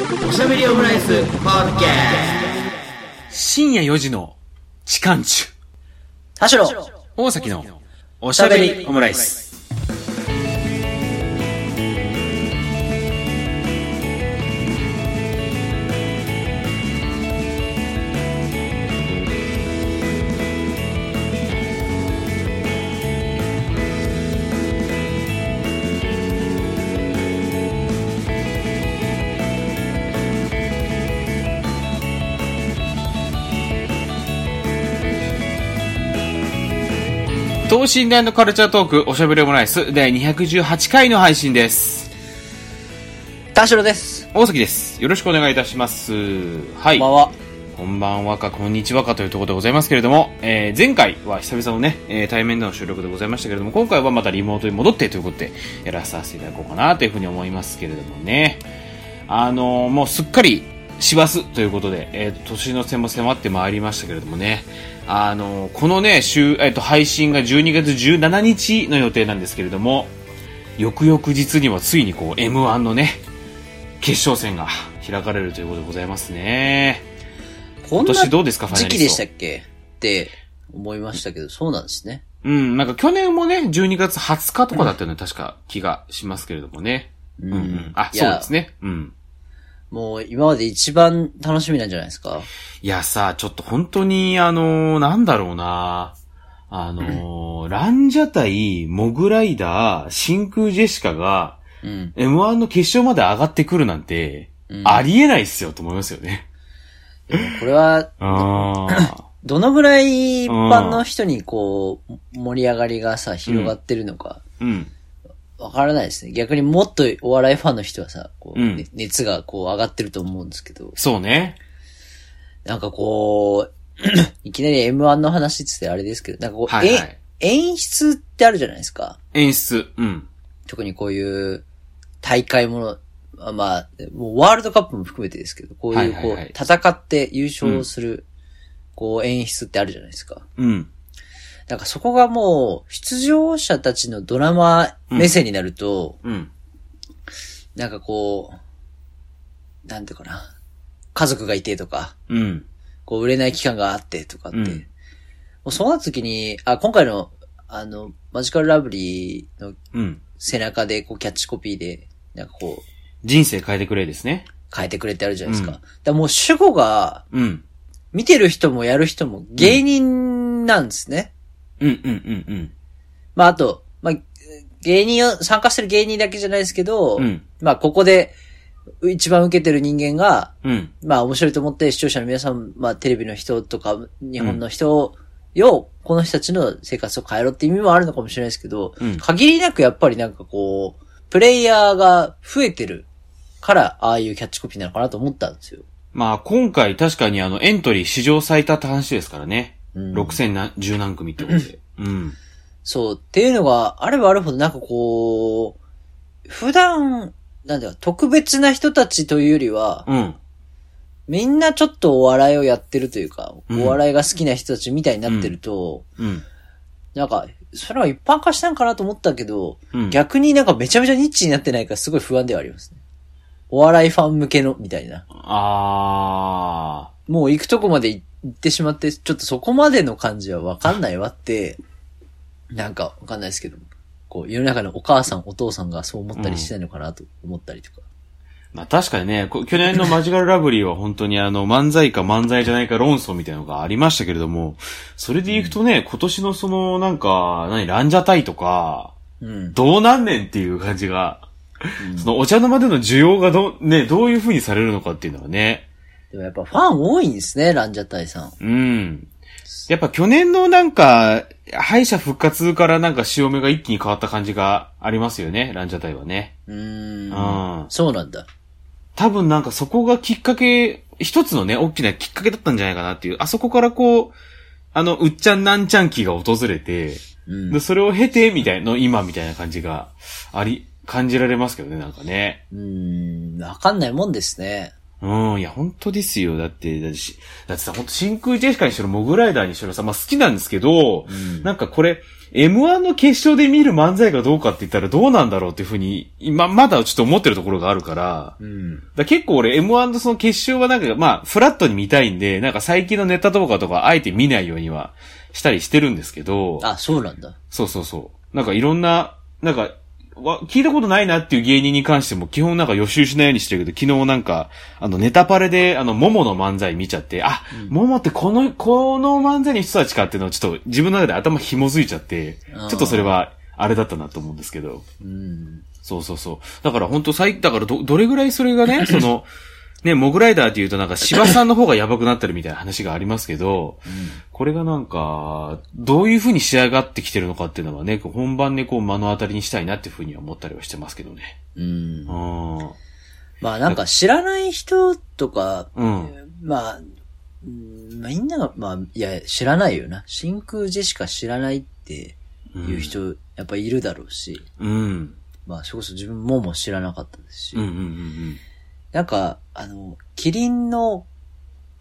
おしゃべりオムライスポッドキャ深夜4時の時間中。田代大崎のおしゃべりオムライス。等身大のカルチャートーク、おしゃべりオムライス、第218回の配信です。田代です。大崎です。よろしくお願いいたします。はい。こんばんは。こんばんはか、こんにちはかというところでございますけれども、えー、前回は久々のね、えー、対面での収録でございましたけれども、今回はまたリモートに戻ってということで、やらさせていただこうかなというふうに思いますけれどもね。あのーもうすっかり、師走ということで、えー、年の瀬も迫ってまいりましたけれどもね、あのーこのね、週、えっ、と、配信が12月17日の予定なんですけれども、翌々日にはついにこう、M1 のね、決勝戦が開かれるということでございますね。今年どうですかファイナリスト？時期でしたっけ？って思いましたけど、そうなんですね。うん、なんか去年もね、12月20日とかだったような確か気がしますけれどもね。うん、うん。あ、そうですね。うん。もう今まで一番楽しみなんじゃないですか？いやさ、ちょっと本当に、あのーなんだろうなあのーランジャ対モグライダー、真空ジェシカが、うん。M1 の決勝まで上がってくるなんて、うんありえないっすよと思いますよね。でもこれは。どのぐらい一般の人にこう、盛り上がりがさ、広がってるのか、うん。わからないですね。逆にもっとお笑いファンの人はさ、こう、うんね熱がこう上がってると思うんですけど、そうね。なんかこう、いきなり M1 の話って言ってあれですけど、なんかこう、はいはいえ演出ってあるじゃないですか。演出。うん。特にこういう大会もの、あまあ、もうワールドカップも含めてですけど、こういうこう、はいはいはい戦って優勝する、こう演出ってあるじゃないですか。うん。なんかそこがもう、出場者たちのドラマ目線になると、うん。なんかこう、なんていうかな、家族がいてとか、うん。こう売れない期間があってとかって、うんもうそうなった時に、あ、今回の、あの、マジカルラブリーのうん。背中でこうキャッチコピーで、なんかこう、人生変えてくれですね。変えてくれてあるじゃないですか。うんだもう主語が、うん。見てる人もやる人も芸人なんですね。うん、うん、うん、うん。まああと、まあ、芸人を、参加してる芸人だけじゃないですけど、うんまあここで、一番受けてる人間が、うん。まあ面白いと思って視聴者の皆さん、まあテレビの人とか、日本の人を、この人たちの生活を変えろって意味もあるのかもしれないですけど、うん限りなくやっぱりなんかこう、プレイヤーが増えてるから、ああいうキャッチコピーなのかなと思ったんですよ。まあ、今回確かにあの、エントリー史上最多って話ですからね。うん6000何、10何組ってことで。うん。そう、っていうのがあればあるほどなんかこう、普段、なんだよ、特別な人たちというよりは、うん。みんなちょっとお笑いをやってるというか、うんお笑いが好きな人たちみたいになってると、うん。なんか、それは一般化したんかなと思ったけど、うん。逆になんかめちゃめちゃニッチになってないからすごい不安ではありますね。お笑いファン向けの、みたいな。あもう行くとこまで行ってしまって、ちょっとそこまでの感じはわかんないわって、なんかわかんないですけど、こう、世の中のお母さん、お父さんがそう思ったりしてないのかなと思ったりとか。ー。まあ確かにね、こ去年のマジカルラブリーは本当にあの、漫才か漫才じゃないか論争みたいなのがありましたけれども、それでいくとね、今年のその、なんか、何、ランジャタイとか、うん。どうなんねんっていう感じが、そのお茶の間での需要がどう、ね、どういう風にされるのかっていうのはね、でもやっぱファン多いんですね、ランジャタイさん。うん。やっぱ去年のなんか、敗者復活からなんか潮目が一気に変わった感じがありますよね、ランジャタイはね。うーうんん。そうなんだ。多分なんかそこがきっかけ、一つのね、大きなきっかけだったんじゃないかなっていう、あそこからこう、あの、うっちゃんなんちゃん期が訪れて、うん。でそれを経て、みたいな、今みたいな感じがあり、感じられますけどね、なんかね。うーん。わかんないもんですね。うん、いや、本当ですよ。だって、だってし、だってさ、本当真空ジェシカにしろ、モグライダーにしろさ、まあ好きなんですけど、うんなんかこれ、M1 の決勝で見る漫才がどうかって言ったらどうなんだろうっていうふうに、今、まだちょっと思ってるところがあるから、うん。だ結構俺 M1 のその決勝はなんか、まあ、フラットに見たいんで、なんか最近のネタとかとか、あえて見ないようにはしたりしてるんですけど、あ、そうなんだ。そうそうそう。なんかいろんな、なんか、わ聞いたことないなっていう芸人に関しても基本なんか予習しないようにしてるけど、昨日なんか、あのネタパレであの、モモの漫才見ちゃって、あ、モモってこの、この漫才の人たちかっていうのをちょっと自分の中で頭紐づいちゃって、ちょっとそれはあれだったなと思うんですけど。うん。そうそうそう。だから本当最、だからど、どれぐらいそれがね、その、ね、モグライダーって言うとなんか芝さんの方がやばくなってるみたいな話がありますけど、これがなんか、どういう風に仕上がってきてるのかっていうのはね、本番でこう目の当たりにしたいなっていう風には思ったりはしてますけどね。うん。うん。まあなんか知らない人とか、うん。まあ、みんなが、まあ、いや、知らないよな。真空ジェシカ知らないっていう人、やっぱいるだろうし、うん。まあ、それこそ自分もも知らなかったですし、うんうんうんなんか、あの、キリンの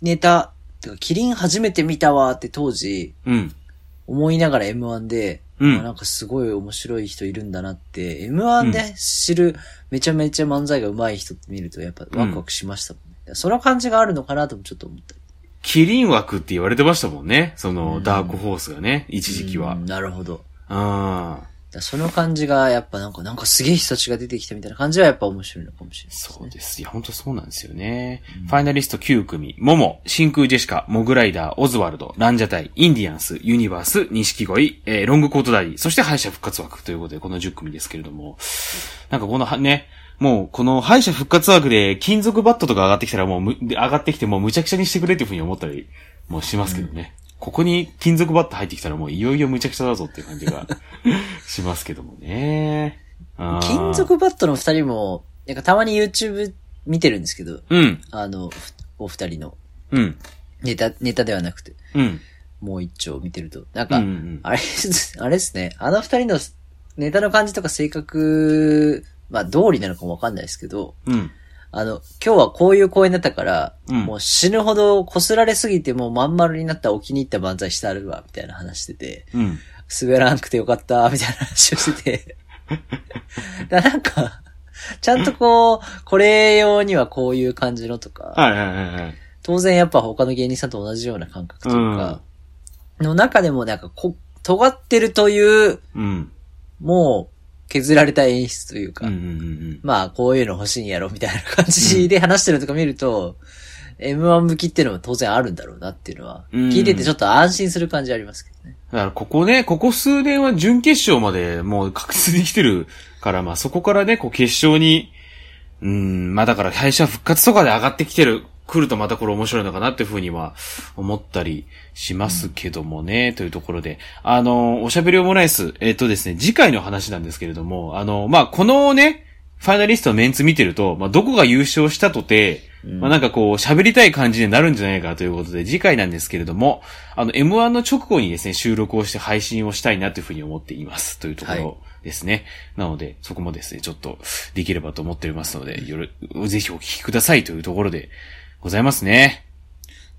ネタ、てか、キリン初めて見たわって当時、うん。うん。思いながら M1 で、うんあなんかすごい面白い人いるんだなって、M1 で知るめちゃめちゃ漫才が上手い人って見るとやっぱワクワクしましたもんね。その感じがあるのかなともちょっと思ったり。キリン枠って言われてましたもんね。その、うんダークホースがね、一時期はうん。なるほど。ああ。その感じがやっぱなんか、なんかすげえ人たちが出てきたみたいな感じはやっぱ面白いのかもしれないね。そうです。いや、本当そうなんですよね。ファイナリスト9組、モモ、真空ジェシカ、モグライダー、オズワルド、ランジャタイ、インディアンス、ユニバース、錦鯉、えー、ロングコートダディ、そして敗者復活枠ということで、この10組ですけれども、なんかこのはね、もう、この敗者復活枠で金属バットとか上がってきたらもう上がってきてもうむちゃくちゃにしてくれっていうふうに思ったりもしますけどね。ここに金属バット入ってきたらもういよいよむちゃくちゃだぞっていう感じが しますけどもね。金属バットの二人も、なんかたまに YouTube 見てるんですけど、うん、あの、お二人のうん、ネタ、ネタではなくて、うん。もう一丁見てると、なんか、うんうんうんあれ、あれですね、あの二人のネタの感じとか性格、まあ通りなのかもわかんないですけど、うん。あの、今日はこういう公演だったから、うんもう死ぬほど擦られすぎてもうまん丸になったお気に入った万歳してあるわ、みたいな話してて、うん。滑らなくてよかった、みたいな話をしてて。だなんか、ちゃんとこう、これ用にはこういう感じのとか、はいはいはいはい。当然やっぱ他の芸人さんと同じような感覚というか、の中でもなんかこ、尖ってるという、うん。もう削られた演出というか、うんうんうんまあこういうの欲しいんやろみたいな感じで話してるとか見ると、M1 向きっていうのも当然あるんだろうなっていうのは、うん。聞いててちょっと安心する感じありますけどね。だからここね、ここ数年は準決勝までもう確実に来てるから、まあそこからね、こう決勝に、うん、まあだから敗者復活とかで上がってきてる、来るとまたこれ面白いのかなっていうふうには思ったりしますけどもね、というところで。あの、おしゃべりオムライス、えっとですね、次回の話なんですけれども、あの、まあこのね、ファイナリストのメンツ見てると、まあどこが優勝したとて、まあなんかこう喋りたい感じになるんじゃないかということで、次回なんですけれども、あの M1 の直後にですね、収録をして配信をしたいなというふうに思っています。というところですね。なので、そこもですね、ちょっとできればと思っておりますので、よろ、ぜひお聞きくださいというところでございますね。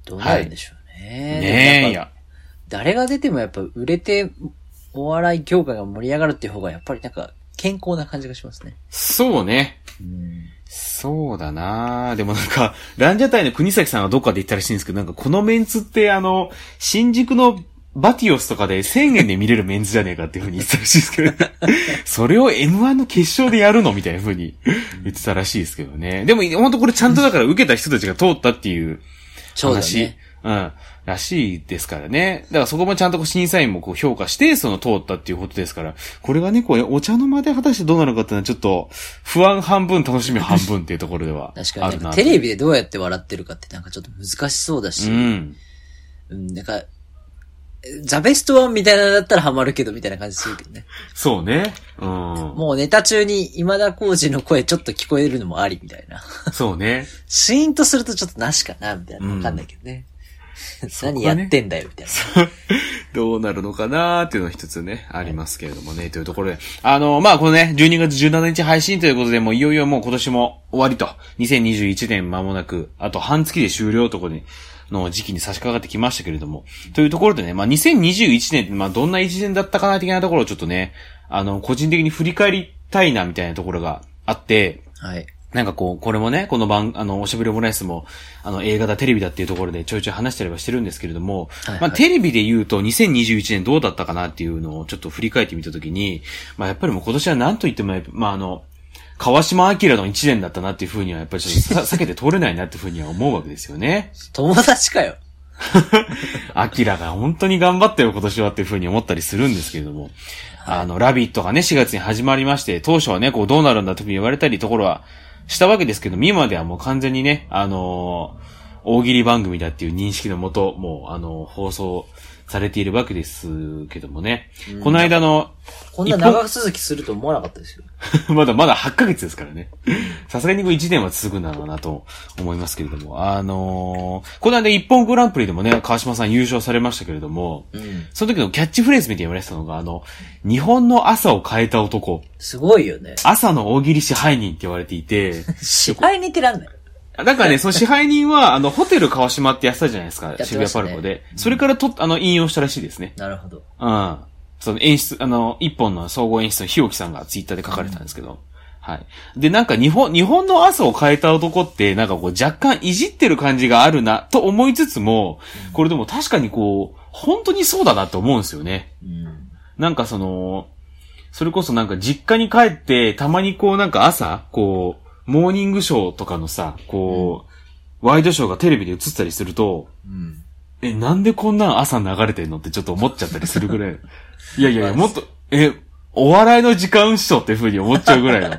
どうなるんでしょうね。ねえ、でもやっぱいや。誰が出てもやっぱ売れて、お笑い業界が盛り上がるっていう方がやっぱりなんか健康な感じがしますね。そうね。うん。そうだなでもなんか、ランジャタイの国崎さんはどっかで言ったらしいんですけど、なんかこのメンツってあの、新宿のバティオスとかで1000円で見れるメンツじゃねえかっていう風に言ってたらしいですけど、それを M1 の決勝でやるのみたいな風に言ってたらしいですけどね。でも本当これちゃんとだから受けた人たちが通ったっていうそうね。うん、らしいですからね。だからそこもちゃんとこう審査員もこう評価して、その通ったっていうことですから、これがね、こう、お茶の間で果たしてどうなのかっていうのはちょっと、不安半分、楽しみ半分っていうところでは確かにテレビでどうやって笑ってるかってなんかちょっと難しそうだし、うん。うん、なんか、ザベストワンみたいなのだったらハマるけどみたいな感じするけどね。そうね。うん。もうネタ中に今田耕司の声ちょっと聞こえるのもありみたいな。そうね。シーンとするとちょっとなしかなみたいな。わかんないけどね。そこがね何やってんだよみたいな。どうなるのかなーっていうのは一つね、ありますけれどもね、というところで。あの、まあ、このね、12月17日配信ということで、もういよいよもう今年も終わりと、2021年間もなく、あと半月で終了とこに、の時期に差し掛かってきましたけれども、というところでね、まあ、2021年まあ、どんな一年だったかな的なところをちょっとね、あの、個人的に振り返りたいなみたいなところがあって、はい。なんかこう、これもね、この番、あの、おしゃべりオムライスも、あの、映画だ、テレビだっていうところでちょいちょい話したりはしてるんですけれども、はいはいまあ、テレビで言うと2021年どうだったかなっていうのをちょっと振り返ってみたときに、まあ、やっぱりもう今年は何と言っても、まあ、あの、川島明の一年だったなっていうふうには、やっぱりちょっとさ 避けて通れないなっていうふうには思うわけですよね。友達かよ。明が本当に頑張ったよ今年はっていうふうに思ったりするんですけれども、あの、ラビットがね、4月に始まりまして、当初はね、こうどうなるんだというふうに言われたりところはしたわけですけども、今ではもう完全にね、あのー大喜利番組だっていう認識のもと、もう、あのー放送されているわけですけどもね。この間の、こんな長続きすると思わなかったですよ。まだまだ8ヶ月ですからね。さすがにこれ1年は続くんだろうなと思いますけれども。あのーこの間一本グランプリでもね、川島さん優勝されましたけれども、うん。その時のキャッチフレーズみたいに言われてたのが、あの、日本の朝を変えた男、すごいよね。朝の大喜利支配人って言われていて、支配人ってなんだよ。だからね、その支配人は、あの、ホテル川島ってやってたじゃないですか、ね渋谷パルコで。それからと、あの、引用したらしいですね。なるほど。うん。その演出、あの、一本の総合演出の日置さんがツイッターで書かれたんですけど。はい。で、なんか日本、日本の朝を変えた男って、なんかこう若干いじってる感じがあるな、と思いつつも、これでも確かにこう、本当にそうだなって思うんですよね。うん。なんかその、それこそなんか実家に帰って、たまにこうなんか朝、こう、モーニングショーとかのさ、こう、ワイドショーがテレビで映ったりすると、うん。え、なんでこんなん朝流れてんのってちょっと思っちゃったりするぐらい。いやいやいや、もっと、え、お笑いの時間っしょって風に思っちゃうぐらいの。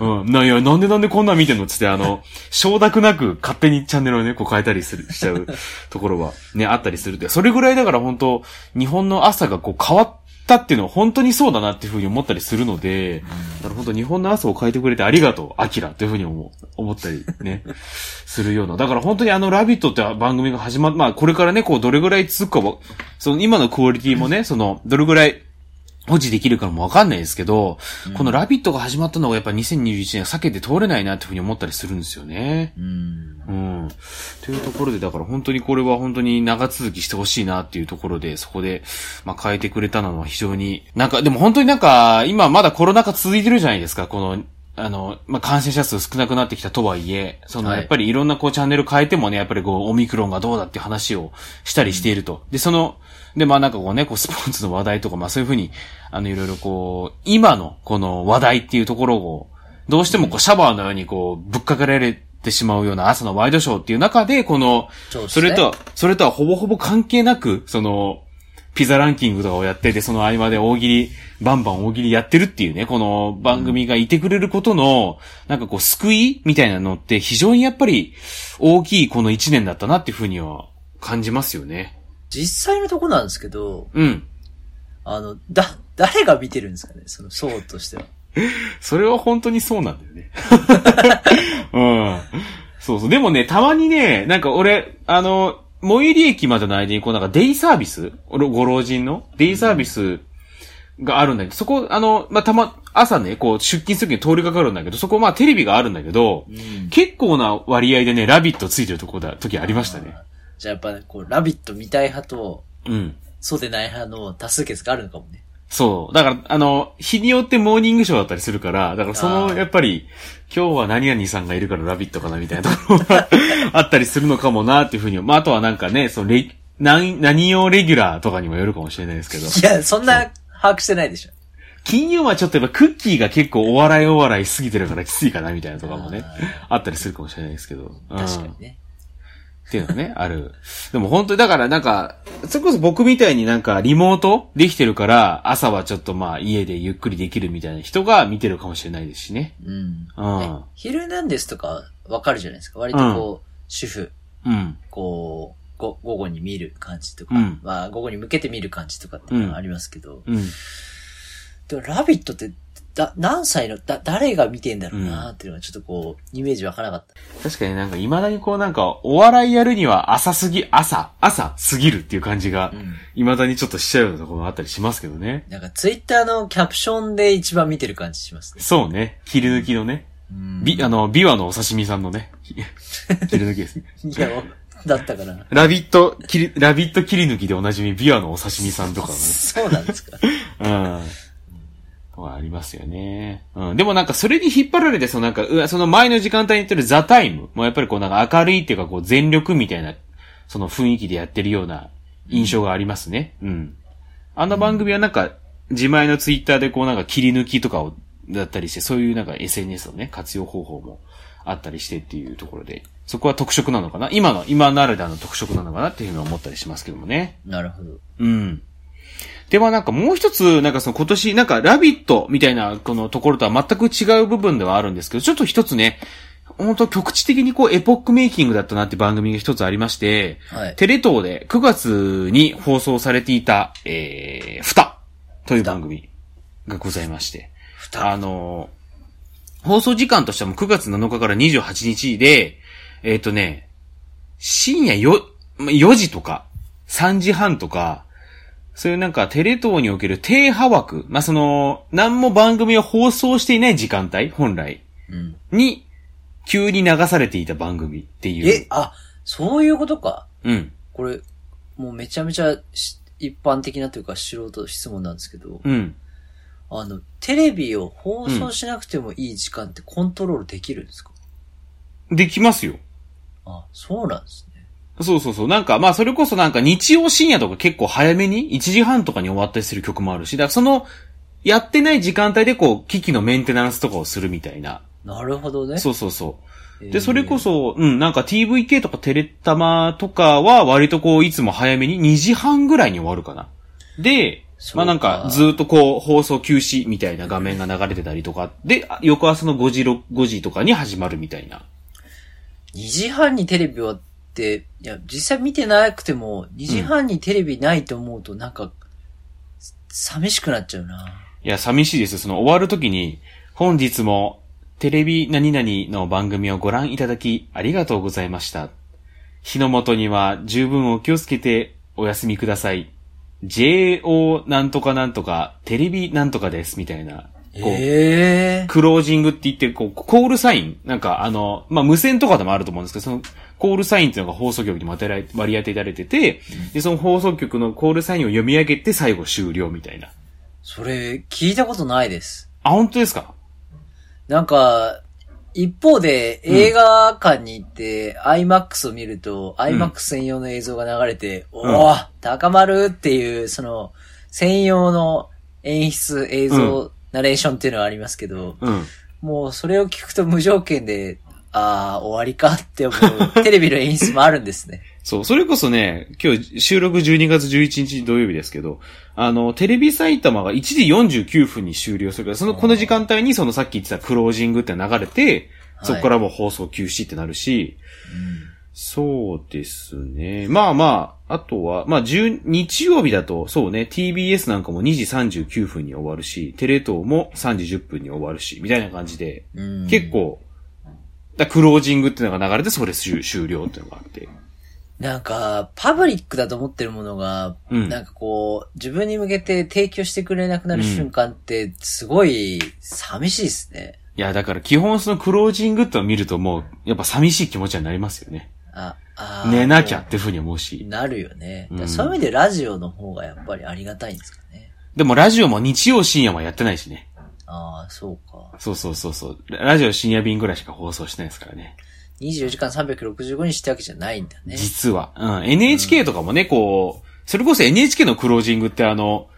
うん。な、いや、なんでなんでこんなん見てんのっつって、あの、承諾なく勝手にチャンネルをね、こう変えたりする、しちゃうところはね、あったりするって。それぐらいだから本当日本の朝がこう変わったっていうのは本当にそうだなっていうふうに思ったりするので、だから本当日本の朝を変えてくれてありがとう、アキラというふうに思う思ったりね、するような。だから本当にあの、ラビットって番組が始まっ、まあこれからね、こうどれぐらい続くかは、その今のクオリティもね、その、どれぐらい、保持できるかもわかんないですけど、このラビットが始まったのがやっぱ2021年避けて通れないなっていうふうに思ったりするんですよね。うん。うん。というところで、だから本当にこれは本当に長続きしてほしいなっていうところで、そこで、まあ変えてくれたのは非常に、なんか、でも本当になんか、今まだコロナ禍続いてるじゃないですか、この、あの、まあ、感染者数少なくなってきたとはいえ、その、はいやっぱりいろんなこうチャンネル変えてもね、やっぱりこう、オミクロンがどうだっていう話をしたりしていると。で、その、で、まあなんかこうね、こうスポーツの話題とか、まあそういうふうに、あの、いろいろこう、今のこの話題っていうところを、どうしてもこう、シャワーのようにこう、ぶっかけられてしまうような朝のワイドショーっていう中で、この、それとは、それとはほぼほぼ関係なく、その、ピザランキングとかをやってて、その合間で大喜利、バンバン大喜利やってるっていうね、この番組がいてくれることの、なんかこう、救いみたいなのって非常にやっぱり大きいこの一年だったなっていうふうには感じますよね。実際のとこなんですけど、うん。あの、だ、誰が見てるんですかね？その層としては。それは本当にそうなんだよね。うん。そうそう。でもね、たまにね、なんか俺、あの、最寄り駅までの間に、こうなんかデイサービス？俺ご老人の？デイサービスがあるんだけど、そこ、あの、まあ、たま、朝ね、こう出勤する時に通りかかるんだけど、そこまあテレビがあるんだけど、結構な割合でね、ラビットついてるとこだ、時ありましたね。じゃあやっぱね、こう、ラビット見たい派と、うん。そうでない派の多数決があるのかもね。そう。だから、あの、日によってモーニングショーだったりするから、だからその、やっぱり、今日は何々さんがいるからラビットかなみたいなところが あったりするのかもなっていうふうに。まあ、あとはなんかね、そのレ、何、何用レギュラーとかにもよるかもしれないですけど。いや、そんな把握してないでしょ。金曜はちょっとやっぱクッキーが結構お笑いお笑いしすぎてるからきついかなみたいなとかもね、あったりするかもしれないですけど。うん確かにね。っていうのがね、ある。でも本当に、だからなんか、それこそ僕みたいになんかリモートできてるから、朝はちょっとまあ家でゆっくりできるみたいな人が見てるかもしれないですしね。うん。うんえヒルナンデスとかわかるじゃないですか？割とこう、主婦、うん。こう、ご午後に見る感じとか、うんまあ午後に向けて見る感じとかっていうのはありますけど、うん。でもラビットってだ、何歳の、だ、誰が見てんだろうなっていうのがちょっとこう、イメージわからなかった。確かになんか未だにこうなんか、お笑いやるには朝すぎ、朝、朝すぎるっていう感じが、未だにちょっとしちゃうようなところがあったりしますけどね。なんかツイッターのキャプションで一番見てる感じしますね。そうね。切り抜きのね。び、あの、ビワのお刺身さんのね。切り抜きですね。いや、だったかな。ラビット、切り、ラビット切り抜きでおなじみビワのお刺身さんとかのね。そうなんですか。うん。ありますよね。うん。でもなんかそれに引っ張られて、そのなんか、うわその前の時間帯に言ってるザタイムもやっぱりこうなんか明るいっていうかこう全力みたいな、その雰囲気でやってるような印象がありますね。うん。あの番組はなんか、自前のツイッターでこうなんか切り抜きとかを、だったりして、そういうなんか SNS のね、活用方法もあったりしてっていうところで、そこは特色なのかな？今の、今ならではの特色なのかなっていうのは思ったりしますけどもね。なるほど。うん。ではなんかもう一つ、なんかその今年、なんかラビットみたいなこのところとは全く違う部分ではあるんですけど、ちょっと一つね、本当局地的にこうエポックメイキングだったなって番組が一つありまして、はい。テレ東で9月に放送されていた、えー、ふたという番組がございまして、あのー放送時間としてはもう9月7日から28日で、えっ、とね、深夜よ、ま4時とか、3時半とか、そういうなんかテレ東における低波枠、まあ、その、何も番組を放送していない時間帯、本来うん。に、急に流されていた番組っていう。え、あ、そういうことか。うん。これ、もうめちゃめちゃし一般的なというか素人質問なんですけど、うん。あの、テレビを放送しなくてもいい時間ってコントロールできるんですか、できますよ。あ、そうなんですね。そうそうそう。なんか、まあ、それこそなんか日曜深夜とか結構早めに、1時半とかに終わったりする曲もあるし、だからその、やってない時間帯でこう、機器のメンテナンスとかをするみたいな。なるほどね。そうそうそう。えーで、それこそ、うん、なんか TVK とかテレタマとかは割とこう、いつも早めに2時半ぐらいに終わるかな。で、まあなんか、ずっとこう、放送休止みたいな画面が流れてたりとか、で、あ翌朝の5時、6 5時とかに始まるみたいな。2時半にテレビ終わって、いや、実際見てなくても、2時半にテレビないと思うと、なんか、寂しくなっちゃうな。いや、寂しいです。その終わるときに、本日もテレビ何々の番組をご覧いただきありがとうございました。日の元には十分お気をつけてお休みください。JO なんとかなんとか、テレビなんとかです、みたいな。こう、ええクロージングって言って、こう、コールサイン、なんかあの、まあ、無線とかでもあると思うんですけど、その、コールサインっていうのが放送局に割り当てられてて、で、その放送局のコールサインを読み上げて最後終了みたいな。それ、聞いたことないです。あ、本当ですか？なんか、一方で映画館に行って、IMAX を見ると、IMAX 専用の映像が流れて、おお高まるっていう、その、専用の演出、映像、ナレーションっていうのはありますけど、うん。もうそれを聞くと無条件で、ああ、終わりかって思う、テレビの演出もあるんですね。そう、それこそね、今日収録12月11日土曜日ですけど、あの、テレビ埼玉が1時49分に終了するから、その、この時間帯にそのさっき言ってたクロージングって流れて、はい。そこからもう放送休止ってなるし、そうですね。まあまあ、あとは、まあ、10日曜日だと、そうね、TBS なんかも2時39分に終わるし、テレ東も3時10分に終わるし、みたいな感じで、うん。結構、だクロージングっていうのが流れて、それ終終了っていうのがあって。なんか、パブリックだと思ってるものが、うんなんかこう、自分に向けて提供してくれなくなる瞬間って、すごい寂しいですね。いや、だから基本そのクロージングってのを見るともう、やっぱ寂しい気持ちになりますよね。あ、あー寝なきゃっていうふうに思うし。なるよね。そういう意味でラジオの方がやっぱりありがたいんですかね。でもラジオも日曜深夜はやってないしね。ああ、そうか。そうそうそうそう。ラジオ深夜便ぐらいしか放送してないですからね。24時間365日ってわけじゃないんだね。実は。うん。NHK とかもね、こう、それこそ NHK のクロージングってあの、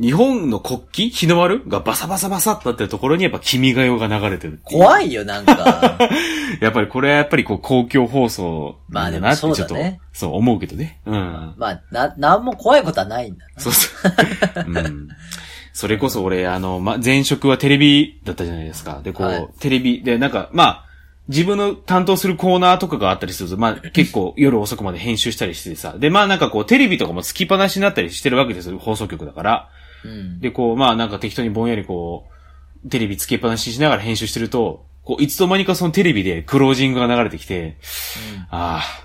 日本の国旗？日の丸？がバサバサバサってなってるところにやっぱ君が代が流れてるって怖いよ、なんか。やっぱりこれはやっぱりこう公共放送まあでもなんだなってちょっと、そうだねそう思うけどね。うん。まあ、な、なんも怖いことはないんだな。そうそう。うん。それこそ俺、あの、ま、前職はテレビだったじゃないですか。で、こう、はいテレビで、なんか、まあ、自分の担当するコーナーとかがあったりすると、まあ、結構夜遅くまで編集したりしてさ。で、まあなんかこう、テレビとかもつきっぱなしになったりしてるわけですよ、放送局だから。うん。で、こう、まあなんか適当にぼんやりこテレビつけっぱなしにしながら編集してると、こう、いつの間にかそのテレビでクロージングが流れてきて、ああ、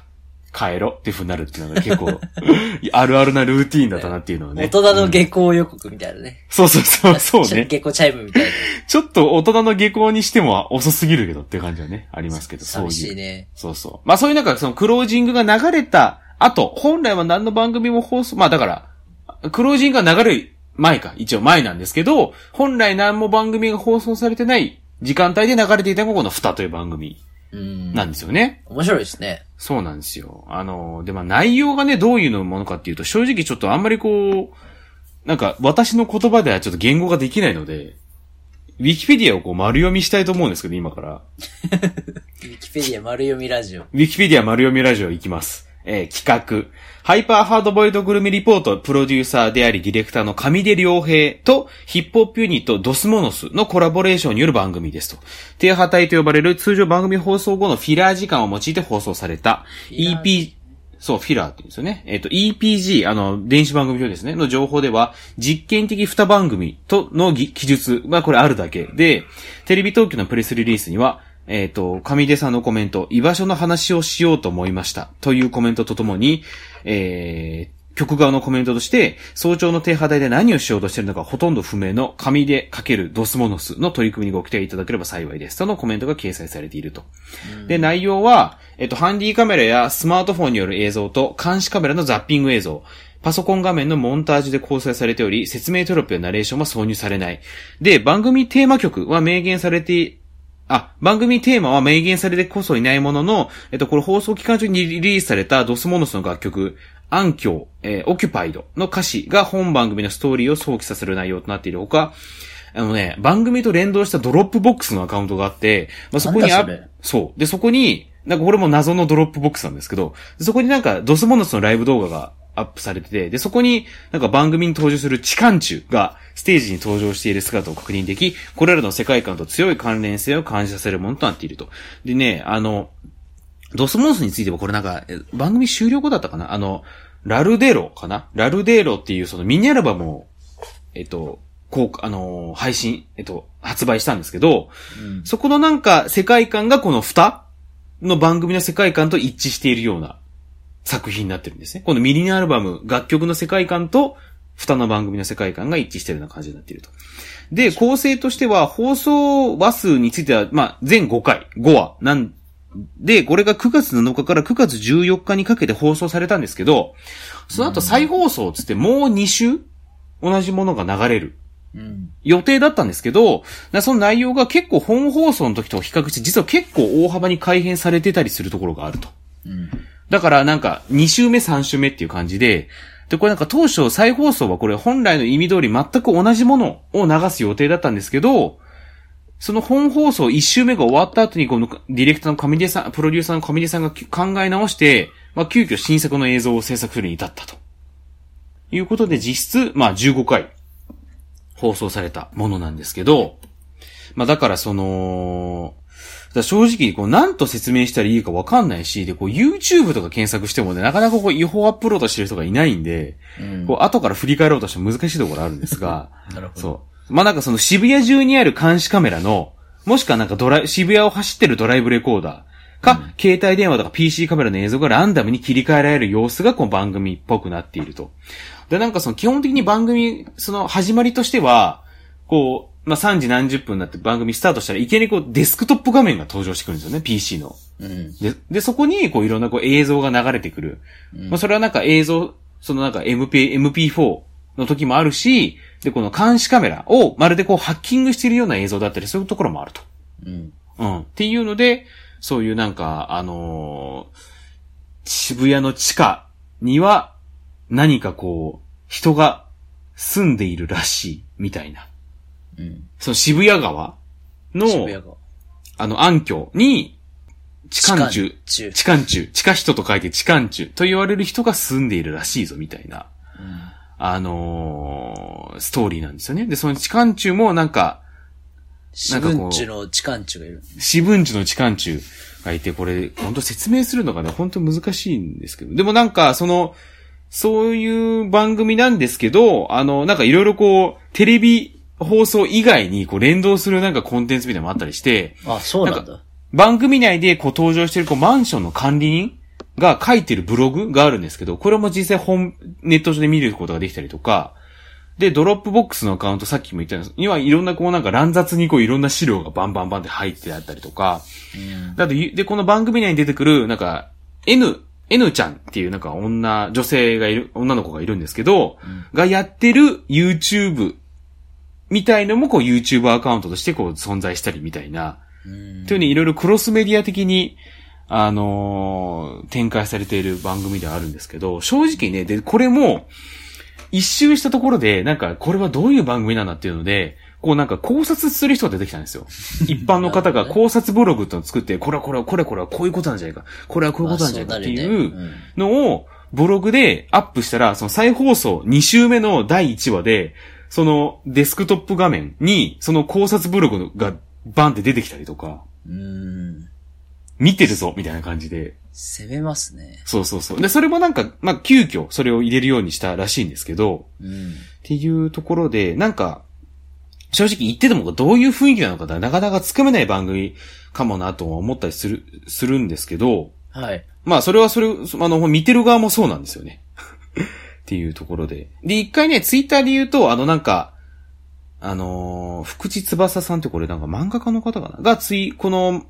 帰ろっていう風になるっていうのが結構、あるあるなルーティーンだったなっていうのをね。大人のうん下校予告みたいなね。そうそうそう、そうね。下校チャイムみたいな。ちょっと大人の下校にしても遅すぎるけどっていう感じはね、ありますけど、そういう。寂しいね。そうそう。まあそういうなんかそのクロージングが流れた後、本来は何の番組も放送、まあだから、クロージングが流れる前か、一応前なんですけど、本来何も番組が放送されてない時間帯で流れていたのがこの蓋という番組うん。なんですよね。面白いですね。そうなんですよ。あの、で、まあ内容がね、どういうのものかっていうと、正直ちょっとあんまりこう、なんか私の言葉ではちょっと言語ができないので、ウィキペディアをこう丸読みしたいと思うんですけど、今から。ウィキペディア丸読みラジオ。ウィキペディア丸読みラジオ行きます。えー企画。ハイパーハードボイルドグルメリポートプロデューサーでありディレクターの上出良平とヒップホップユニットドスモノスのコラボレーションによる番組ですと。低波帯と呼ばれる通常番組放送後のフィラー時間を用いて放送された EP、そう、フィラーって言うんですよね。えっ、と、EPG、あの、電子番組表ですね、の情報では、実験的二番組とのぎ記述がこれあるだけで、テレビ東京のプレスリリースには、えっ、と、上出さんのコメント、居場所の話をしようと思いました。というコメントとともに、えー、曲側のコメントとして、早朝の低波台で何をしようとしているのかほとんど不明の紙で書けるドスモノスの取り組みにご期待いただければ幸いです。とのコメントが掲載されていると。で、内容は、えっと、ハンディカメラやスマートフォンによる映像と監視カメラのザッピング映像、パソコン画面のモンタージュで構成されており、説明テロップやナレーションは挿入されない。で、番組テーマ曲は明言されて、あ、番組テーマは明言されてこそいないものの、えっと、これ放送期間中にリリースされた Dos Monos の楽曲、暗渠、えー、 OCCUPIED の歌詞が本番組のストーリーを想起させる内容となっているほか、あのね、番組と連動したドロップボックスのアカウントがあって、まあ、そこにあそれ？そう。で、そこに、なんかこれも謎のドロップボックスなんですけど、そこになんか Dos Monos のライブ動画がアップされてて、で、そこになんか番組に登場するチカンチュがステージに登場している姿を確認でき、これらの世界観と強い関連性を感じさせるものとなっていると。でね、あの、ドスモノスについてはこれなんか、え番組終了後だったかな？あの、ラルデロかな？ラルデロっていうそのミニアルバムを、えっと、こう、あのー配信、えっと、発売したんですけど、うん。そこのなんか世界観がこの蓋の番組の世界観と一致しているような作品になってるんですね。このミニアルバム、楽曲の世界観と蓋の番組の世界観が一致しているような感じになっていると。で、構成としては放送話数については、まあ、全5回、5話なんで、これが9月7日から9月14日にかけて放送されたんですけど、その後再放送つってもう2週同じものが流れるうん。予定だったんですけど、なその内容が結構本放送の時と比較して、実は結構大幅に改変されてたりするところがあると。うん。だからなんか、2週目3週目っていう感じで、で、これなんか当初再放送はこれ本来の意味通り全く同じものを流す予定だったんですけど、その本放送1週目が終わった後にこのディレクターの上出さん、プロデューサーの上出さんが考え直して、まあ急遽新作の映像を制作するに至ったと。いうことで実質、まあ15回放送されたものなんですけど、まあだからその、だ正直、こう、なんと説明したらいいかわかんないし、で、こう、YouTube とか検索してもね、なかなかこう、違法アップロードしてる人がいないんで、うん。こう、後から振り返ろうとしても難しいところあるんですが、なるほど。そう。まあ、なんかその渋谷中にある監視カメラの、もしくはなんかドライ、渋谷を走ってるドライブレコーダーか、携帯電話とか PC カメラの映像がランダムに切り替えられる様子がこの番組っぽくなっていると。で、なんかその基本的に番組、その始まりとしては、こう、まあ、3時何十分になって番組スタートしたらいきなりこうデスクトップ画面が登場してくるんですよね、PC の。うん。で、で、そこに、こう、いろんな、こう、映像が流れてくる。まあ、それはなんか映像、そのなんか MP、MP4 の時もあるし、で、この監視カメラをまるでこう、ハッキングしているような映像だったり、そういうところもあると。うん。うん。っていうので、そういうなんか、あのー渋谷の地下には、何かこう、人が住んでいるらしい、みたいな。うん。その渋谷川の、渋谷が。あの、暗渠に、地下中、地下中地下人と書いて地下中と言われる人が住んでいるらしいぞ、みたいな、あのーストーリーなんですよね。で、その地下中もなんか、四分地の地下地がいる。四分地の地下中がいて、これ、本当説明するのがね、本当難しいんですけど。でもなんか、その、そういう番組なんですけど、あの、なんかいろいろこう、テレビ放送以外にこう連動するなんかコンテンツみたいなのもあったりして、あ、そうなんなんだ。番組内でこう登場してるこうマンションの管理人が書いてるブログがあるんですけど、これも実際本、ネット上で見ることができたりとか、で、ドロップボックスのアカウント、さっきも言ったようにはいろんなこうなんか乱雑にこういろんな資料がバンバンバンって入ってあったりとか、だって、で、この番組内に出てくる、なんか、N、N ちゃんっていうなんか女、女性がいる、女の子がいるんですけど、がやってる YouTube みたいのもこう YouTube アカウントとしてこう存在したりみたいな、というふうにいろいろクロスメディア的に、あのー展開されている番組ではあるんですけど、正直ね、で、これも、一周したところで、なんか、これはどういう番組なんだっていうので、こうなんか考察する人が出てきたんですよ。一般の方が考察ブログってのを作って、これはこれはこれはこれはこういうことなんじゃないか。これはこういうことなんじゃないかっていうのを、ブログでアップしたら、その再放送2週目の第1話で、そのデスクトップ画面に、その考察ブログがバンって出てきたりとか、うん。うん。見てるぞみたいな感じで。攻めますね。そうそうそう。で、それもなんか、まあ、急遽それを入れるようにしたらしいんですけど、うん。っていうところで、なんか、正直言っててもどういう雰囲気なのかなかなかつかめない番組かもなとは思ったりする、するんですけど、はい。まあそれはそれ、あの、見てる側もそうなんですよね。っていうところで。で、一回ね、ツイッターで言うと、あのなんか、あのー福地翼さんってこれなんか漫画家の方かな？がツイ、この、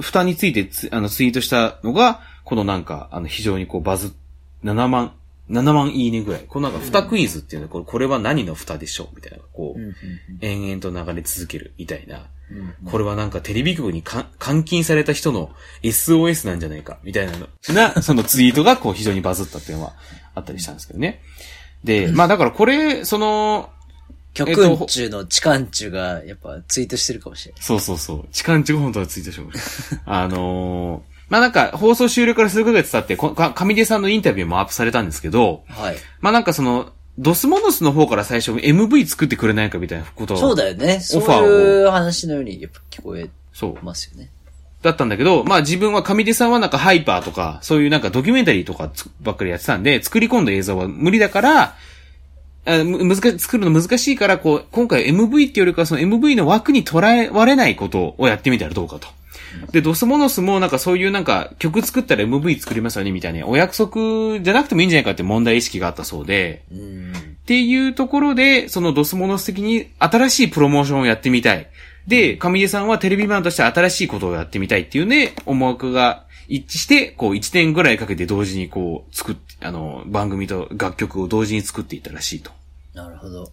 蓋についてツあのツイートしたのが、このなんか、あの非常にこうバズ、7万、7万いいねぐらい。このなんか蓋クイズっていうのは、これこれは何の蓋でしょう？みたいな、こう、うん。延々と流れ続けるみたいな。うん。これはなんかテレビ局にか監禁された人の SOS なんじゃないか、みたいなの、な、そのツイートがこう非常にバズったっていうのはあったりしたんですけどね。で、まあだからこれ、その、極運中の地下中が、やっぱツイートしてるかもしれない。そうそうそう、痴漢中本当はツイートしてました。あのーまあなんか放送終了から数ヶ月経って、こか上出さんのインタビューもアップされたんですけど、はい。まあなんかその、ドスモノスの方から最初 MV 作ってくれないかみたいなことをそうだよね。そうオファーをいう話のように、やっぱ聞こえそう。ますよね。だったんだけど、まあ自分は上出さんはなんかハイパーとか、そういうなんかドキュメンタリーとかつばっかりやってたんで、作り込んだ映像は無理だから、あむ難し作るの難しいから、こう、今回 MV っていうよりかはその MV の枠に捉えられないことをやってみたらどうかと。で、ドスモノスもなんかそういうなんか曲作ったら MV 作りますよねみたいなお約束じゃなくてもいいんじゃないかって問題意識があったそうで、うん。っていうところで、そのドスモノス的に新しいプロモーションをやってみたい。で、上出さんはテレビマンとして新しいことをやってみたいっていうね、思惑が一致して、こう1年ぐらいかけて同時にこう作って、あの、番組と楽曲を同時に作っていったらしいと。なるほど。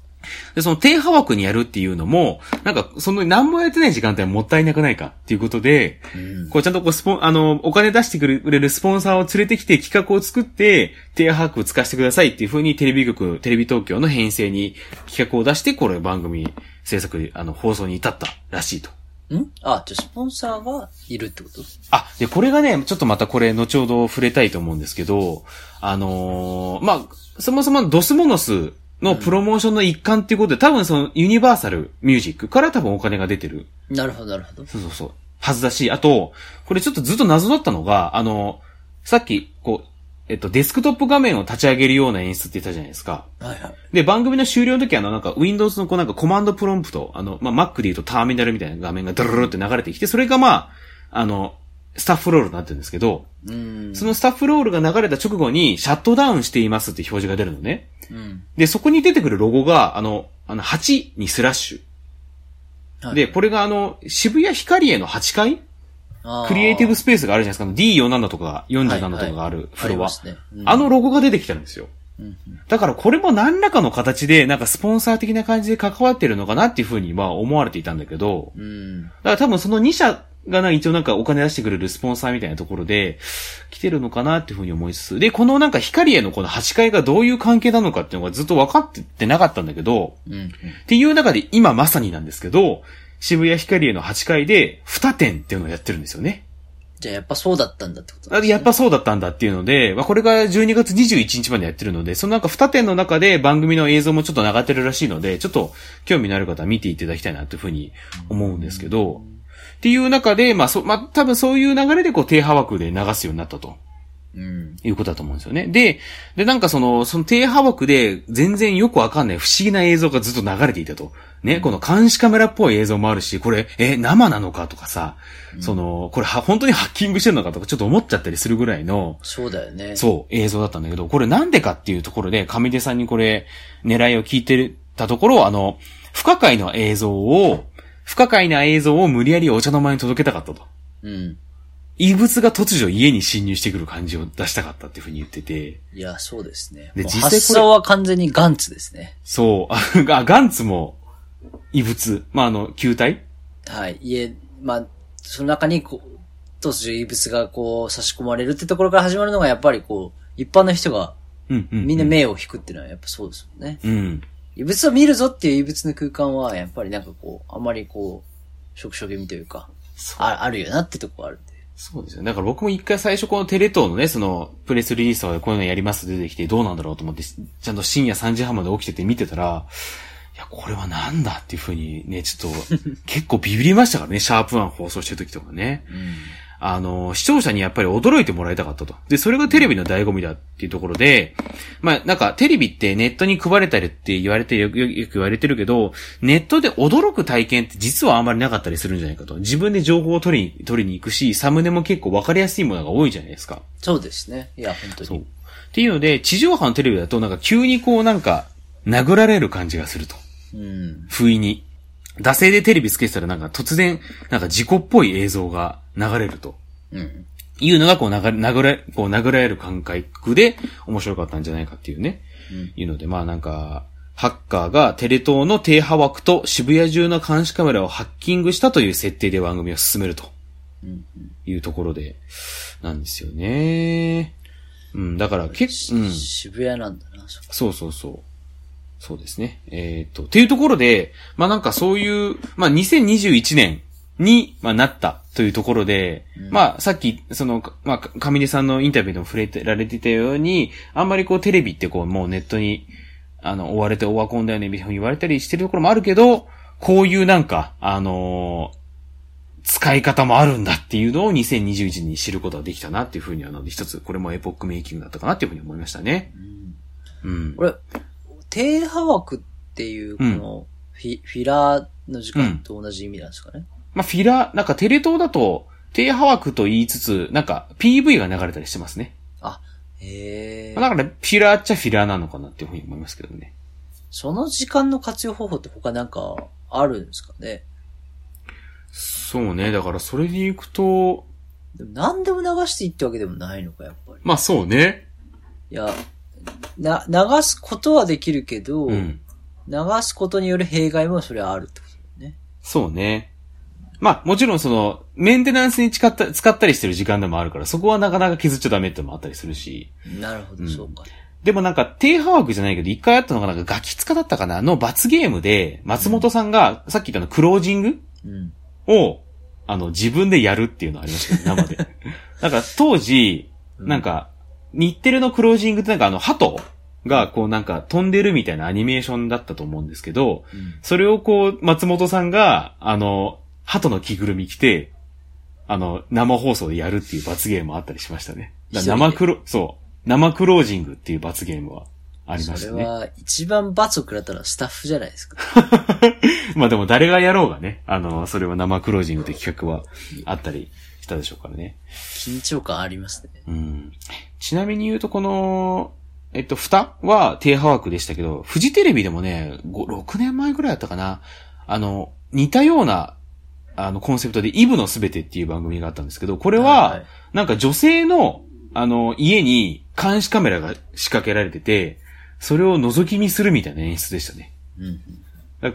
で、その低波枠にやるっていうのも、なんか、その何もやってない時間帯はもったいなくないかっていうことで、うん。こうちゃんとこうスポン、あの、お金出してくれるスポンサーを連れてきて企画を作って、低波枠を使わせてくださいっていう風にテレビ局、テレビ東京の編成に企画を出して、これ番組制作、あの、放送に至ったらしいと。ん？あ、じゃあスポンサーがいるってこと？あ、で、これがね、ちょっとまたこれ後ほど触れたいと思うんですけど、あのーまあ、そもそもドスモノスのプロモーションの一環っていうことで、多分そのユニバーサルミュージックから多分お金が出てるなるほど、なるほど。そうそうそう。はずだし、あと、これちょっとずっと謎だったのが、あの、さっき、こう、えっと、デスクトップ画面を立ち上げるような演出って言ったじゃないですか。はいはい。で、番組の終了の時あの、なんか、Windows のこうなんかコマンドプロンプト、あの、まあ、Mac で言うとターミナルみたいな画面がドルルルって流れてきて、それがまあ、あの、スタッフロールになってるんですけど、うん。そのスタッフロールが流れた直後に、シャットダウンしていますって表示が出るのね。うん。で、そこに出てくるロゴが、あの、あの、8にスラッシュ。はいで、これがあの、渋谷ヒカリエの8階クリエイティブスペースがあるじゃないですか。D47 とか47とかがあるフロア。あね。うんあの、ロゴが出てきたんですよ。うんうんだからこれも何らかの形で、なんかスポンサー的な感じで関わってるのかなっていうふうにまあ思われていたんだけど、うん。だから多分その2社がな一応なんかお金出してくれるスポンサーみたいなところで来てるのかなっていうふうに思いつつ、で、このなんか光へのこの8階がどういう関係なのかっていうのがずっと分かってってなかったんだけど、うんうん。っていう中で今まさになんですけど、渋谷光への8階で2店っていうのをやってるんですよね。じゃあやっぱそうだったんだってことあやっぱそうだったんだっていうので、まあ、これが12月21日までやってるので、そのなんか2点の中で番組の映像もちょっと流ってるらしいので、ちょっと興味のある方は見ていただきたいなというふうに思うんですけど、っていう中で、まあ、そ、まあ、多分そういう流れでこう低波枠で流すようになったと。うん。いうことだと思うんですよね。で、で、なんかその、その低波枠で全然よくわかんない不思議な映像がずっと流れていたと。ね、この監視カメラっぽい映像もあるし、これ、え、生なのか？とかさ、その、これは本当にハッキングしてるのかとかちょっと思っちゃったりするぐらいの、そうだよね。そう、映像だったんだけど、これなんでかっていうところで、上出さんにこれ、狙いを聞いてたところ、あの、不可解な映像を、不可解な映像を無理やりお茶の間に届けたかったと。うん。異物が突如家に侵入してくる感じを出したかったっていうふうに言ってて、いや、そうですね。で実際これ発想は完全にガンツですね。そう、あ、あガンツも異物、まあ、あの、球体？はい。家、まあ、その中にこう、突如異物がこう差し込まれるってところから始まるのがやっぱりこう、一般の人がうんうん、うん。みんな目を引くっていうのはやっぱそうですもんね。うん。異物を見るぞっていう異物の空間はやっぱりなんかこう、あんまりこう、食所気味というか、ああるよなってとこあるんで。そうですよ。だから僕も一回最初このテレ東のね、その、プレスリリースとかでこういうのやります出てきてどうなんだろうと思って、ちゃんと深夜3時半まで起きてて見てたら、いや、これはなんだっていうふうにね、ちょっと、結構ビビりましたからね、シャープワン放送してる時とかね。うん。あの、視聴者にやっぱり驚いてもらいたかったと。で、それがテレビの醍醐味だっていうところで、まあ、なんか、テレビってネットに配れたりって言われてよく、よく言われてるけど、ネットで驚く体験って実はあんまりなかったりするんじゃないかと。自分で情報を取りに、取りに行くし、サムネも結構わかりやすいものが多いじゃないですか。そうですね。いや、本当そう。っに。ていうので、地上波のテレビだとなんか急にこうなんか、殴られる感じがすると。うん。不意に。惰性でテレビつけてたらなんか突然、なんか事故っぽい映像が流れると。うん。いうのがこう殴れ、殴れ、こう殴られる感覚で面白かったんじゃないかっていうね。うんいうので、まあなんか、ハッカーがテレ東の低波枠と渋谷中の監視カメラをハッキングしたという設定で番組を進めるとうん。いうところで、なんですよね。うん、だから結構、うん。渋谷なんだな、そうそうそう。そうですね。えっ、と、っていうところで、まあなんかそういう、まあ2021年に、まあ、なったというところで、まあさっき、その、まあ、上出さんのインタビューでも触れてられてたように、あんまりこうテレビってこうもうネットに、あの、追われてオワコンだよね、みたいに言われたりしてるところもあるけど、こういうなんか、あのー使い方もあるんだっていうのを2021年に知ることができたなっていうふうには、なので一つ、これもエポックメイキングだったかなっていうふうに思いましたね。うん。これ、低波枠っていう、この、フィ、フィラーの時間と同じ意味なんですかね？まあ、フィラー、なんかテレ東だと、低波枠と言いつつ、なんか PV が流れたりしてますね。あ、へえ。まあだから、フィラーっちゃフィラーなのかなっていうふうに思いますけどね。その時間の活用方法って他なんかあるんですかね？そうね。だからそれでいくと、でも何でも流していいってわけでもないのか、やっぱり。まあそうね。いや、な、流すことはできるけど、うん。流すことによる弊害もそれはあるってことだよね。そうね。まあもちろんその、メンテナンスに使った、使ったりしてる時間でもあるから、そこはなかなか削っちゃダメってのもあったりするし。なるほど、うんそうか。でもなんか、低波枠じゃないけど、一回あったのがなんかガキ使だったかな？の罰ゲームで、松本さんが、さっき言ったのクロージング？うん。を、あの、自分でやるっていうのありましたね、生で。だから当時、なんか、日テレのクロージングってなんかあの、鳩がこうなんか飛んでるみたいなアニメーションだったと思うんですけど、うんそれをこう、松本さんが、あの、鳩の着ぐるみ着て、あの、生放送でやるっていう罰ゲームもあったりしましたね。生クロ、そう、生クロージングっていう罰ゲームはありましたね。それは、一番罰を食らったのはスタッフじゃないですか。まあでも誰がやろうがね、あの、それは生クロージングって企画はあったりしたでしょうからね。緊張感ありますね。うん。ちなみに言うとこの、えっと、蓋は低波枠でしたけど、フジテレビでもね、5 6年前ぐらいだったかな。あの、似たような、あの、コンセプトでイブのすべてっていう番組があったんですけど、これは、なんか女性の、あの、家に監視カメラが仕掛けられてて、それを覗き見するみたいな演出でしたね。うん。だ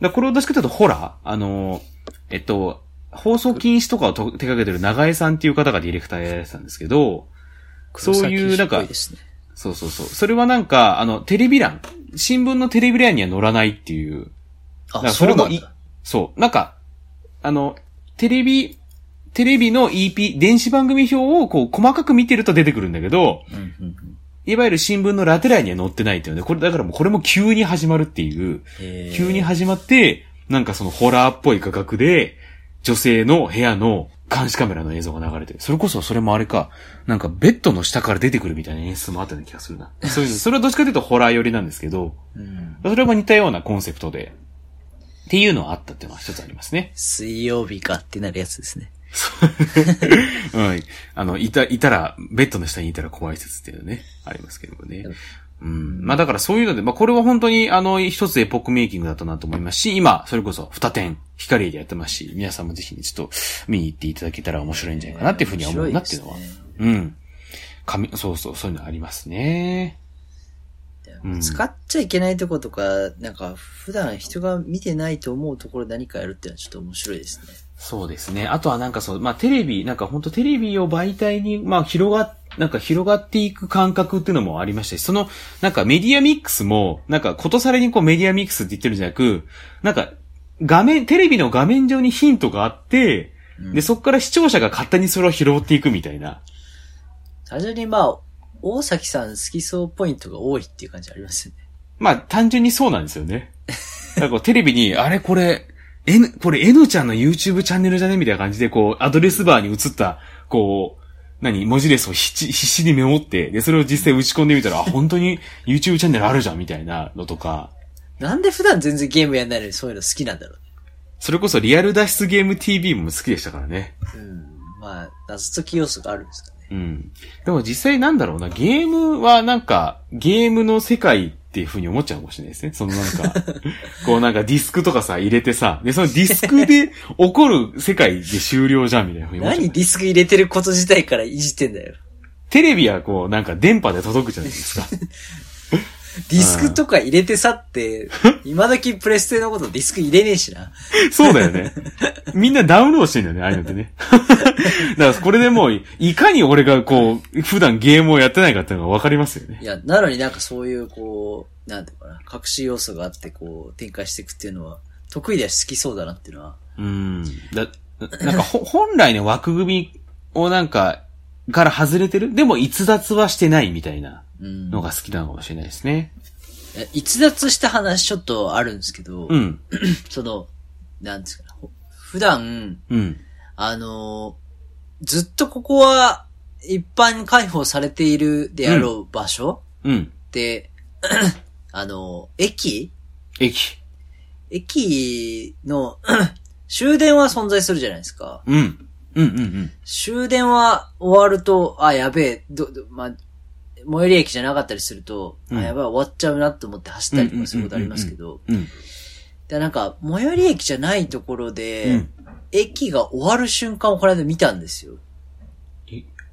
だこれをどっちかとホラー？あの、えっと、放送禁止とかをと手掛けてる長江さんっていう方がディレクターやられてたんですけど、そういう、なんか。そうそうそう。それはなんか、あの、テレビ欄、新聞のテレビ欄には載らないっていう。あ、らそれもい。そう。なんか、あの、テレビ、テレビの EP、電子番組表をこう細かく見てると出てくるんだけど、うんうんうん。いわゆる新聞のラテ欄には載ってないっていうので、これ、だからもうこれも急に始まるっていう、急に始まって、なんかそのホラーっぽい価格で、女性の部屋の監視カメラの映像が流れてる。それこそそれもあれか、なんかベッドの下から出てくるみたいな演出もあったような気がするな。そういうの、それはどっちかというとホラー寄りなんですけど、うん。それも似たようなコンセプトで、っていうのはあったっていうのは一つありますね。水曜日かってなるやつですね。うん。あの、いた、いたら、ベッドの下にいたら怖い説っていうのね、ありますけどもね。うん。まあだからそういうので、まあこれは本当にあの、一つエポックメイキングだったなと思いますし、今、それこそ二点、光でやってますし、皆さんもぜひね、ちょっと見に行っていただけたら面白いんじゃないかなっていうふうには思うなっていうのは。ねうん。紙、そうそう、そういうのありますね。うん使っちゃいけないとことか、なんか普段人が見てないと思うところで何かやるっていうのはちょっと面白いですね。そうですね。あとはなんかそう、まあテレビ、なんか本当テレビを媒体に、まあ広が、なんか広がっていく感覚っていうのもありましたし、その、なんかメディアミックスも、なんかことされにこうメディアミックスって言ってるんじゃなく、なんか画面、テレビの画面上にヒントがあって、で、そこから視聴者が勝手にそれを拾っていくみたいな。単純にまあ、大崎さん好きそうポイントが多いっていう感じありますよね。まあ単純にそうなんですよね。だからこうテレビに、あれこれ、N、これ N ちゃんの YouTube チャンネルじゃねみたいな感じで、こう、アドレスバーに移った、こう、何文字列を必死必死にメモって、で、それを実際打ち込んでみたら、あ、本当に YouTube チャンネルあるじゃんみたいなのとか、なんで普段全然ゲームやんないのにそういうの好きなんだろうね。それこそリアル脱出ゲーム TV も好きでしたからね。うん。まあ、謎解き要素があるんですかね。うん。でも実際なんだろうな、ゲームはなんか、ゲームの世界っていう風に思っちゃうかもしれないですね。そのなんか、こうなんかディスクとかさ、入れてさ、で、そのディスクで起こる世界で終了じゃんみたいな風に思っちゃう何ディスク入れてること自体からいじってんだよ。テレビはこう、なんか電波で届くじゃないですか。ディスクとか入れてさって、今時プレステのことディスク入れねえしな。そうだよね。みんなダウンロードしてんだよね、ああいうのってね。だからこれでもう、いかに俺がこう、普段ゲームをやってないかっていうのがわかりますよねい。や、なのになんかそういうこう、なんていうのかな、隠し要素があってこう、展開していくっていうのは、得意では好きそうだなっていうのは。うん。だ、なんかほ、本来の枠組みをなんか、から外れてる？でも逸脱はしてないみたいなうん。のが好きなのかもしれないですね。え逸脱した話ちょっとあるんですけど、うん。その、なんですか普段、うん。あのーずっとここは一般開放されているであろう場所うん。って、あのー駅？駅。駅の 終電は存在するじゃないですか。うん。うんうんうん。終電は終わると、あ、やべえ、ど、ど、まあ、最寄り駅じゃなかったりすると、うんあ、やばい、終わっちゃうなって思って走ったりとかすることありますけど、うん。でなんか、最寄り駅じゃないところで、うん駅が終わる瞬間をこの間見たんですよ。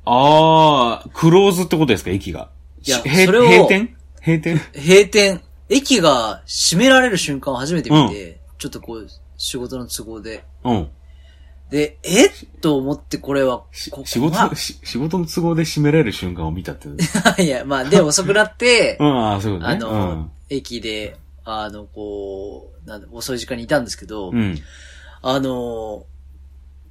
あー、クローズってことですか、駅が。いやそれを閉店？閉店？閉店、駅が閉められる瞬間を初めて見て、ちょっとこう、仕事の都合で。うん。で、えっと思ってこれは、仕事、仕事の都合で閉められる瞬間を見たって いや、まあ、で、遅くなって う、ん、ああ、そうね。あの、駅で、あの、こう、なんだ遅い時間にいたんですけど、うん。うん。あの、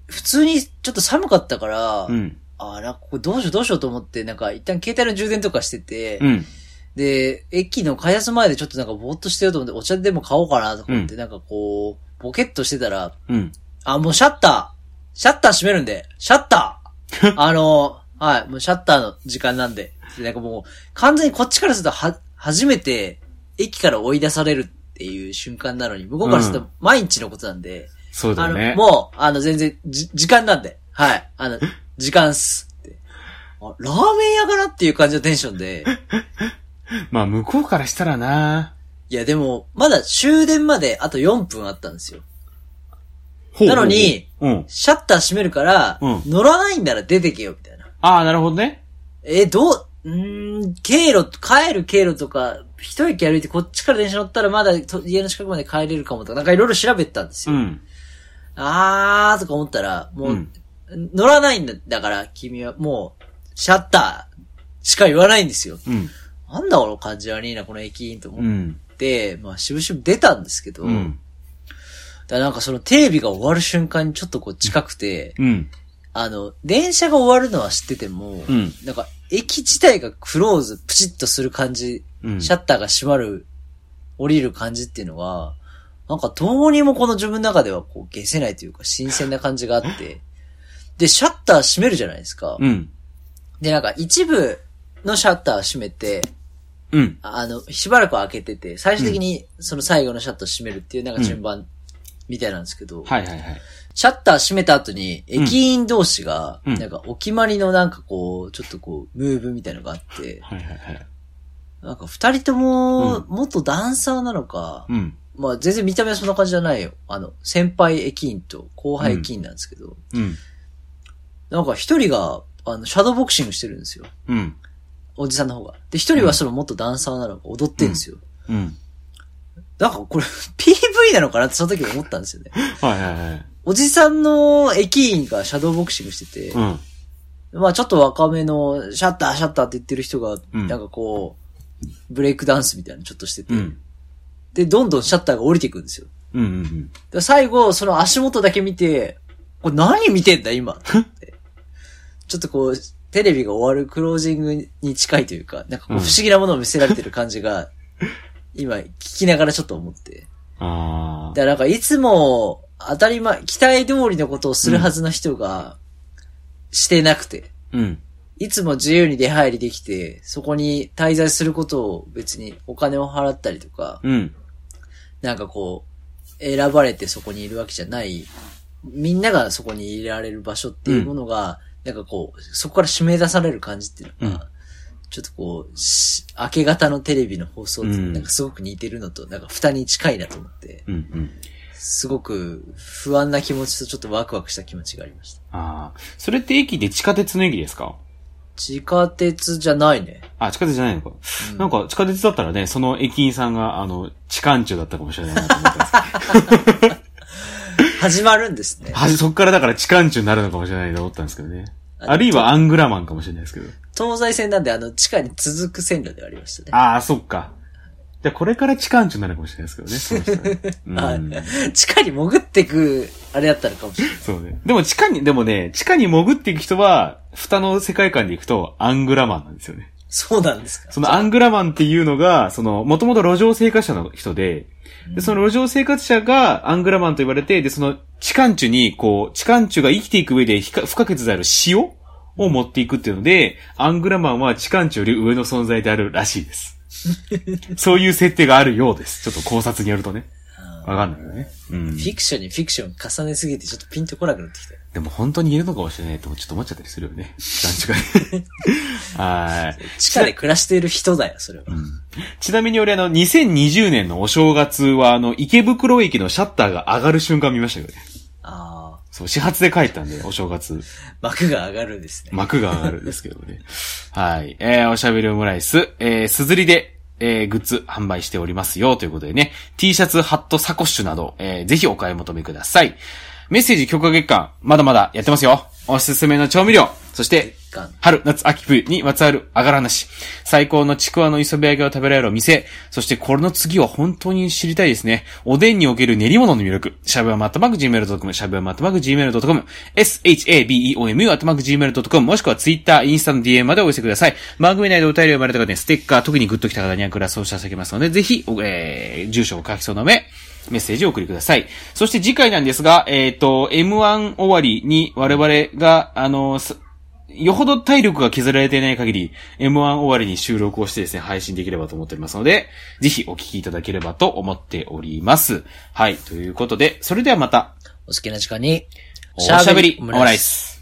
普通にちょっと寒かったから、うん。あなんかこれどうしようどうしようと思って、なんか一旦携帯の充電とかしてて、うん。で、駅の開発前でちょっとなんかぼーっとしてようと思って、お茶でも買おうかなとか思って、うなんかこう、ボケっとしてたら、うん。あ、もうシャッターシャッター閉めるんで、シャッター あの、はい、もうシャッターの時間なんで。でなんかもう、完全にこっちからするとは、初めて、駅から追い出されるっていう瞬間なのに、向こうからすると毎日のことなんで、あの、そうだよね。もう、あの、全然、じ、時間なんで。はい。あの、時間っす。って。あ、ラーメン屋かなっていう感じのテンションで。まあ、向こうからしたらないや、でも、まだ終電まであと4分あったんですよ。なのに。シャッター閉めるから、うん乗らないんなら出てけよ、みたいな。ああ、なるほどね。え、どう、うーん、経路、帰る経路とか、一駅歩いてこっちから電車乗ったらまだと家の近くまで帰れるかもとか、なんかいろいろ調べてたんですよ。うん。あーとか思ったら、もう、うん乗らないんだだから、君はもう、シャッターしか言わないんですよ。うん。なんだこの感じ悪いな、この駅員とう思っん。て、まあ、しぶしぶ出たんですけど、うん。だからなんかそのテレビが終わる瞬間にちょっとこう近くて、うん。あの、電車が終わるのは知ってても、うんなんか駅自体がクローズ、プチッとする感じ、うん。シャッターが閉まる、降りる感じっていうのは、なんかどうにもこの自分の中ではこう消せないというか新鮮な感じがあって、で、シャッター閉めるじゃないですか。うん。で、なんか一部のシャッター閉めて、うん。あの、しばらく開けてて、最終的にその最後のシャッター閉めるっていうなんか順番みたいなんですけど、はいはいはい。シャッター閉めた後に、駅員同士が、うんなんかお決まりのなんかこう、ちょっとこう、ムーブみたいのがあって、はいはいはい。なんか二人ともう、元ダンサーなのか、うん。まあ全然見た目はそんな感じじゃないよ。あの、先輩駅員と後輩駅員なんですけど、うん。なんか一人が、あの、シャドーボクシングしてるんですよ。うん。おじさんの方が。で、一人はその元ダンサーなのか踊ってるんですよ。うん。なんかこれ PV なのかなってその時思ったんですよね。はいはいはい。おじさんの駅員がシャドーボクシングしてて、うん。まあちょっと若めのシャッターシャッターって言ってる人が、うんなんかこう、ブレイクダンスみたいなのちょっとしてて、うん。で、どんどんシャッターが降りていくんですよ。うんうんで最後、その足元だけ見て、これ何見てんだ今って。ちょっとこう、テレビが終わるクロージングに近いというか、なんかこううん不思議なものを見せられてる感じが、今聞きながらちょっと思って。あだからなんかいつも当たり前、期待通りのことをするはずの人が、してなくて、あ。うん。いつも自由に出入りできて、そこに滞在することを別にお金を払ったりとか、うん。なんかこう、選ばれてそこにいるわけじゃない、みんながそこにいられる場所っていうものが、なんかこう、そこから締め出される感じっていうのが、ちょっとこう、し明け方のテレビの放送なんかすごく似てるのと、なんか蓋に近いなと思って、うんうん。すごく不安な気持ちとちょっとワクワクした気持ちがありました。ああ。それって駅で地下鉄の駅ですか？地下鉄じゃないね。あ、地下鉄じゃないのか。うんなんか地下鉄だったらね、その駅員さんが、あの、地下中だったかもしれないなと思ったんです 始まるんですね。はじ、そっからだから地下中になるのかもしれないと思ったんですけどね。あるいはアングラマンかもしれないですけど。東西線なんであの地下に続く線路ではありましたね。ああ、そっか。じゃあこれから地下中になるかもしれないですけどね、その人はねうん。地下に潜ってく、あれだったのかもしれない。そうね。でも地下に、でもね、地下に潜っていく人は、蓋の世界観で行くとアングラマンなんですよね。そうなんですか。そのアングラマンっていうのが、その、もともと路上生活者の人で、で、その路上生活者がアングラマンと言われて、で、その、地下中に、こう、地下中が生きていく上で不可欠である塩を持っていくっていうので、アングラマンは地下中より上の存在であるらしいです。そういう設定があるようです。ちょっと考察によるとね。わかんないよね。うんフ。ィクションにフィクション重ねすぎてちょっとピンとこなくなってきたよ。でも本当にいるのかもしれないともちょっと思っちゃったりするよね。地下中が。はい。地下で暮らしている人だよ、それは。ちなみに俺あの、2020年のお正月はあの、池袋駅のシャッターが上がる瞬間見ましたよね。ああ、そう、始発で帰ったんで、お正月。幕が上がるんですね。幕が上がるんですけどね。はい。えー、おしゃべりオムライス、えー、すずりで、えー、グッズ販売しておりますよ、ということでね。T シャツ、ハット、サコッシュなど、えー、ぜひお買い求めください。メッセージ許可月間、まだまだやってますよ。おすすめの調味料、そして、春、夏、秋、冬にまつわるあがらなし。最高のちくわの磯辺揚げを食べられるお店。そしてこれの次は本当に知りたいですね。おでんにおける練り物の魅力。しゃぶやまったまく gmail.com、しゃぶやまったまく gmail.com、shabeomu あったまく gmail.com、もしくは Twitter、インスタの DM までお寄せください。番組内でお便りを読まれた方にステッカー、特にグッときた方にはグラスを差し上げますので、ぜひ、おえー、住所を書きそうな上、メッセージをお送りください。そして次回なんですが、えっ、と、M1 終わりに我々が、あの、すよほど体力が削られていない限り、M1 終わりに収録をしてですね、配信できればと思っておりますので、ぜひお聞きいただければと思っております。はい、ということで、それではまた、お好きな時間に、おしゃべり。オムライス。